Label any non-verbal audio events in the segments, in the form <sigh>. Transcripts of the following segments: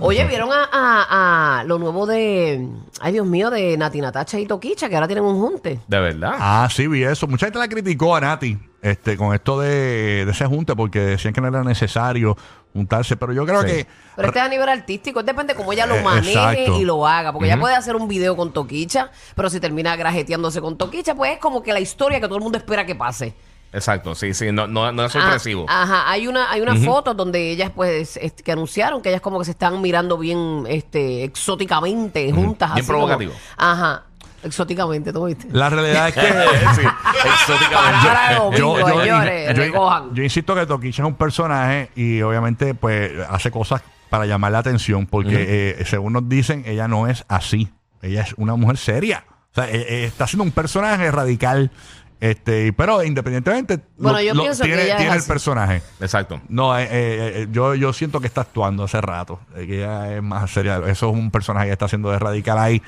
Oye, ¿vieron a, a- a lo nuevo de, ay Dios mío, de Nati Natacha y Toquicha, que ahora tienen un junte? De verdad. Ah, sí, vi eso. Mucha gente la criticó a Nati este, con esto de, de ese junte porque decían que no era necesario juntarse. Pero yo creo Sí. que. Pero este es a nivel artístico, es depende de cómo ella lo Eh, maneje exacto. y lo haga. Porque ella puede hacer un video con Toquicha, pero si termina grajeteándose con Toquicha, pues es como que la historia que todo el mundo espera que pase. Exacto, sí, sí, no, no, no es sorpresivo. Ah, ajá, hay una, hay una foto donde ellas, pues, este, que anunciaron que ellas como que se están mirando bien, este, exóticamente juntas. Bien así como- provocativo. ajá, exóticamente, ¿tú viste? La realidad es que. <laughs> sí, exóticamente. Yo, señores, yo- recojan. yo insisto que Toquicha es un personaje y obviamente pues hace cosas para llamar la atención porque eh, según nos dicen ella no es así ella es una mujer seria o sea eh, eh, está siendo un personaje radical este pero independientemente Bueno, yo pienso que tiene, ella es tiene el así. personaje Exacto. no, eh, eh, eh, yo, yo siento que está actuando hace rato. eh, que ella es más seria. Eso es un personaje que está haciendo de radical ahí.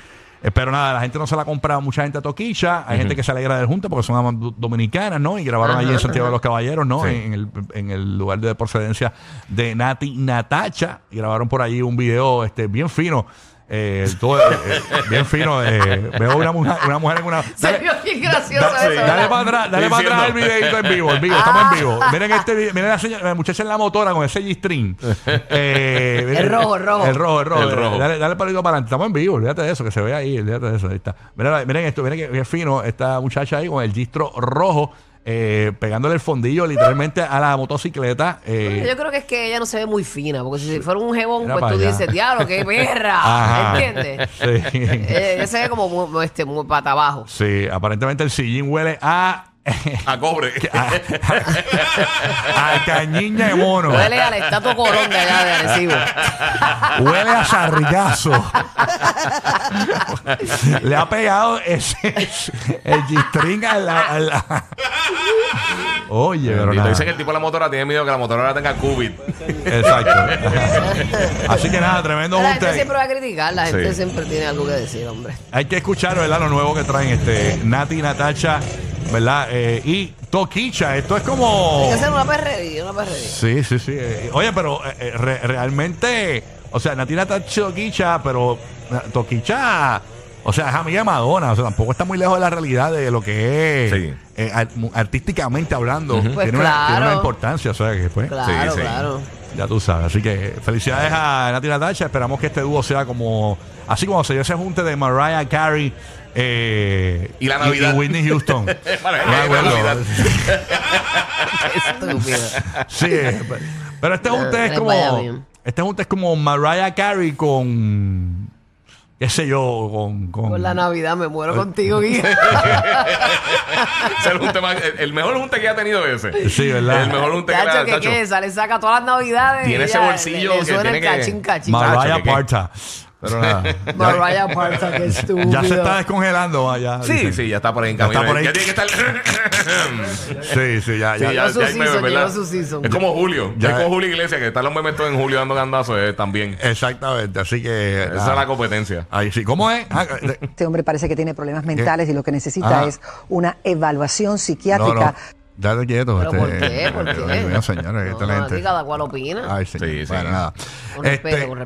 Eh, pero nada, la gente no se la ha comprado. Mucha gente a Toquicha. Hay gente que se alegra del junte porque son amas do- dominicanas, ¿no? Y grabaron allí en Santiago de los Caballeros, ¿no? Sí. En, el, en el lugar de procedencia de Nati Natacha. Y grabaron por allí un video este, bien fino. Eh, todo, eh, eh, bien fino. eh, veo una mujer, una mujer en una. Se dale- vio bien gracioso da- eso, dale ¿verdad? para atrás, dale para atrás el videito en vivo, en vivo, estamos en vivo. <laughs> Miren este miren la, señora- la muchacha en la motora con ese G-string. <laughs> Eh, El rojo, el rojo. El rojo, el rojo. El rojo. Dale, dale para adelante. Estamos en vivo, olvídate de eso, que se ve ahí, olvídate de eso. Ahí está. Miren, miren esto, miren que bien fino esta muchacha ahí con el gistro rojo, eh, pegándole el fondillo literalmente a la motocicleta. eh, Yo creo que es que ella no se ve muy fina, porque si fuera un jebón, pues tú allá. dices, diablo, qué perra. <laughs> Ajá. ¿Entiendes? Sí. Eh, ella se ve como muy, este, muy pata abajo. Sí, aparentemente el sillín huele a. <laughs> A cobre. <laughs> a cañiña de mono. Huele al estatua corón de allá de Arecibo. Huele a sargazo. Le ha pegado ese, el G-string a la, a la- Oye, pero Bendito. nada. Dicen que el tipo de la motora tiene miedo que la motora tenga COVID. Exacto. Así que nada, tremendo La junte. gente siempre va a criticar, la gente Sí. siempre tiene algo que decir, hombre. Hay que escuchar, ¿verdad? Lo nuevo que traen este Nati, Natacha, ¿verdad? Eh, y Toquicha. Esto es como. Hay que hacer una perrería, una perrería. Sí, sí, sí. Eh, Oye, pero eh, eh, re- realmente, o sea, Natina está Toquicha, pero eh, Toquicha, o sea, es amiga de Madonna, o sea, tampoco está muy lejos de la realidad de lo que es Sí. eh, artísticamente hablando. Pues tiene, una, tiene claro. una importancia, o sea, que pues, Claro, sí. claro. ya tú sabes. Así que felicidades a Nati Natacha. Esperamos que este dúo sea como, así como se dio ese junte de Mariah Carey. eh, Y la Navidad. Whitney Houston. <laughs> Bueno, No me la acuerdo. Navidad. <laughs> Estúpido. Sí, eh, pero este junte es les como. bien. Este junte es como Mariah Carey con. Qué sé yo, con. con- Por la Navidad me muero contigo, Guía. <laughs> Ese es el, junte más- el- el mejor junte que ha tenido ese. Sí, ¿verdad? El mejor junte que le ha que Tacho. qué, esa le saca todas las navidades. Tiene y ese ya bolsillo le, le que suena tiene el que- cachín, cachín. Mariah ¿qué, qué? Parta. Pero nada. <laughs> ya, Mariah Parta, qué estúpido. ya se está descongelando. vaya, Sí, dicen. sí, ya está por ahí en Ya camino. está por ahí. Ya tiene que estar. <laughs> Sí, sí, ya, ya. Sí, Llegó su hay season, ¿verdad? llegó su season. Es como Julio. Ya- es como Julio Iglesias, que están los memes todos en Julio dando gandazos eh, también. Exactamente. Así que. Esa nada. es la competencia. Ahí sí. ¿Cómo es? Ah, eh, Este hombre parece que tiene problemas mentales y lo que necesita Ah. es una evaluación psiquiátrica. no. Dale quieto. ¿Pero este, por qué? ¿Por <laughs> qué? Dios mío, señores, No, esta no, gente. aquí cada cual opina. Ay, señor. Sí, sí. Bueno, nada. Con respeto, Este, con respeto.